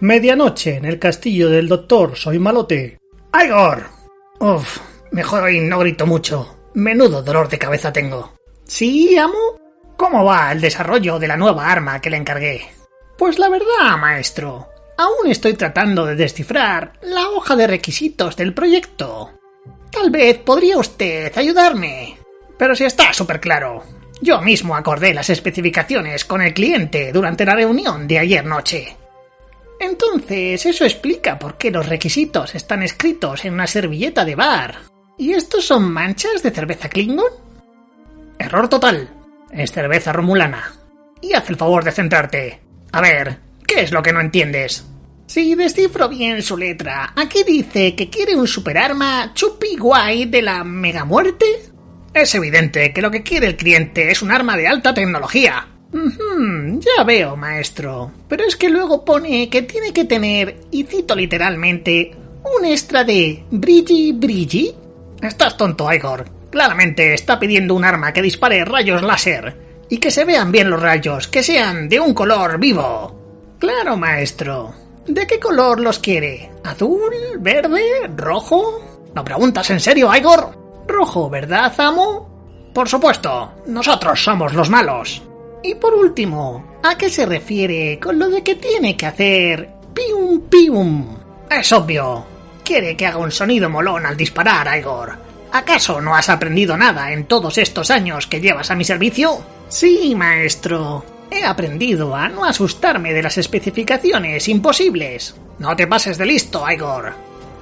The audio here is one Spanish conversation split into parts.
Medianoche en el castillo del doctor Soy Malote. ¡Igor! Uf, mejor hoy no grito mucho. Menudo dolor de cabeza tengo. ¿Sí, amo? ¿Cómo va el desarrollo de la nueva arma que le encargué? Pues la verdad, maestro, aún estoy tratando de descifrar la hoja de requisitos del proyecto. Tal vez podría usted ayudarme. Pero si está súper claro. Yo mismo acordé las especificaciones con el cliente durante la reunión de ayer noche. Entonces, eso explica por qué los requisitos están escritos en una servilleta de bar. ¿Y estos son manchas de cerveza Klingon? Error total. Es cerveza romulana. Y haz el favor de centrarte. A ver, ¿qué es lo que no entiendes? Si descifro bien su letra, aquí dice que quiere un superarma chupi guay de la mega muerte. Es evidente que lo que quiere el cliente es un arma de alta tecnología. Ujú, ya veo, maestro. Pero es que luego pone que tiene que tener, y cito literalmente, un extra de brilli brilli. Estás tonto, Igor. Claramente está pidiendo un arma que dispare rayos láser. Y que se vean bien los rayos, que sean de un color vivo. Claro, maestro. ¿De qué color los quiere? ¿Azul? ¿Verde? ¿Rojo? ¿Lo preguntas en serio, Igor? Rojo, ¿verdad, amo? Por supuesto, nosotros somos los malos. Y por último, ¿a qué se refiere con lo de que tiene que hacer pium pium? Es obvio. Quiere que haga un sonido molón al disparar, Igor. ¿Acaso no has aprendido nada en todos estos años que llevas a mi servicio? Sí, maestro. He aprendido a no asustarme de las especificaciones imposibles. No te pases de listo, Igor.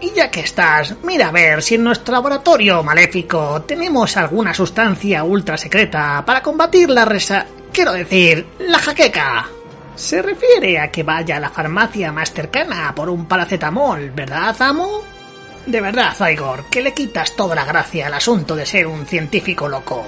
Y ya que estás, mira a ver si en nuestro laboratorio maléfico tenemos alguna sustancia ultra secreta para combatir la resa... Quiero decir, la jaqueca. Se refiere a que vaya a la farmacia más cercana por un paracetamol, ¿verdad, amo? De verdad, Igor, que le quitas toda la gracia al asunto de ser un científico loco.